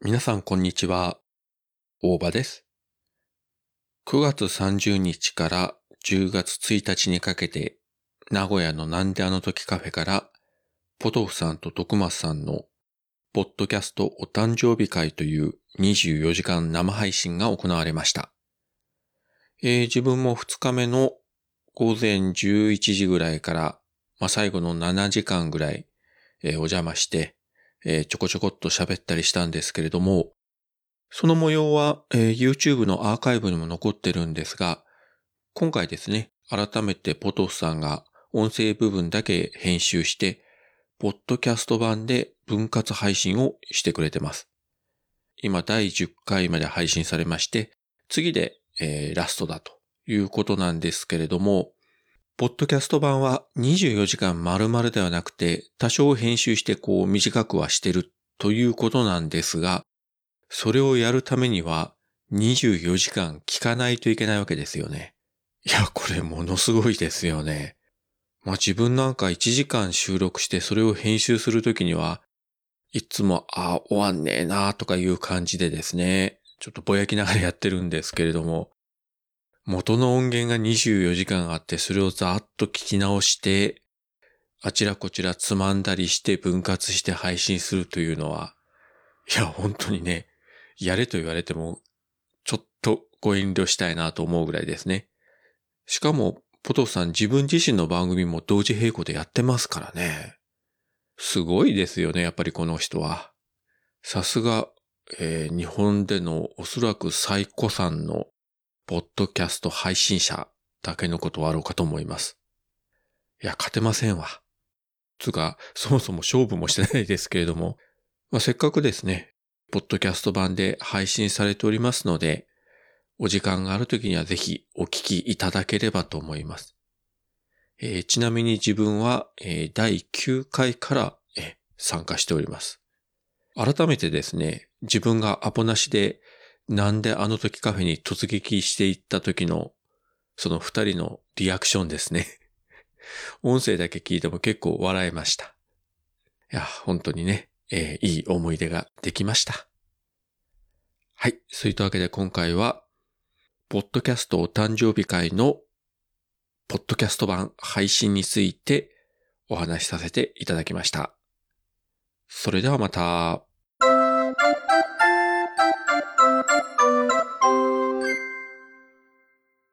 皆さんこんにちは。大場です。9月30日から10月1日にかけて、名古屋のなんであの時カフェから、ポトフさんと徳松さんの、ポッドキャストお誕生日会という24時間生配信が行われました。えー自分も2日目の午前11時ぐらいから、まあ、最後の7時間ぐらい、えーお邪魔して、えーちょこちょこっと喋ったりしたんですけれども、その模様は、えー YouTube のアーカイブにも残ってるんですが、今回ですね、改めてポトフさんが音声部分だけ編集して、ポッドキャスト版で分割配信をしてくれてます。今第10回まで配信されまして、次で、えーラストだということなんですけれども、ポッドキャスト版は24時間丸々ではなくて、多少編集してこう短くはしてるということなんですが、それをやるためには24時間聞かないといけないわけですよね。いや、これものすごいですよね。まあ自分なんか1時間収録してそれを編集するときには、いつも、ああ、終わんねえなとかいう感じでですね、ちょっとぼやきながらやってるんですけれども、元の音源が24時間あって、それをざーっと聞き直して、あちらこちらつまんだりして分割して配信するというのは、いや、本当にね、やれと言われても、ちょっとご遠慮したいなと思うぐらいですね。しかも、ポトフさん自分自身の番組も同時並行でやってますからね。すごいですよね、やっぱりこの人は。さすが、えー日本でのおそらく最古参のポッドキャスト配信者だけのことはあろうかと思います。いや、勝てませんわ。つうか、そもそも勝負もしてないですけれども、まあ、せっかくですね、ポッドキャスト版で配信されておりますので、お時間がある時にはぜひお聞きいただければと思います。えーちなみに自分は、えー第9回から、えー参加しております。改めてですね、自分がアポなしでなんであの時カフェに突撃していった時の、その二人のリアクションですね。音声だけ聞いても結構笑えました。いや、本当にね、えーいい思い出ができました。はい。そういったわけで今回は、ポッドキャストお誕生日会の、ポッドキャスト版配信についてお話しさせていただきました。それではまた。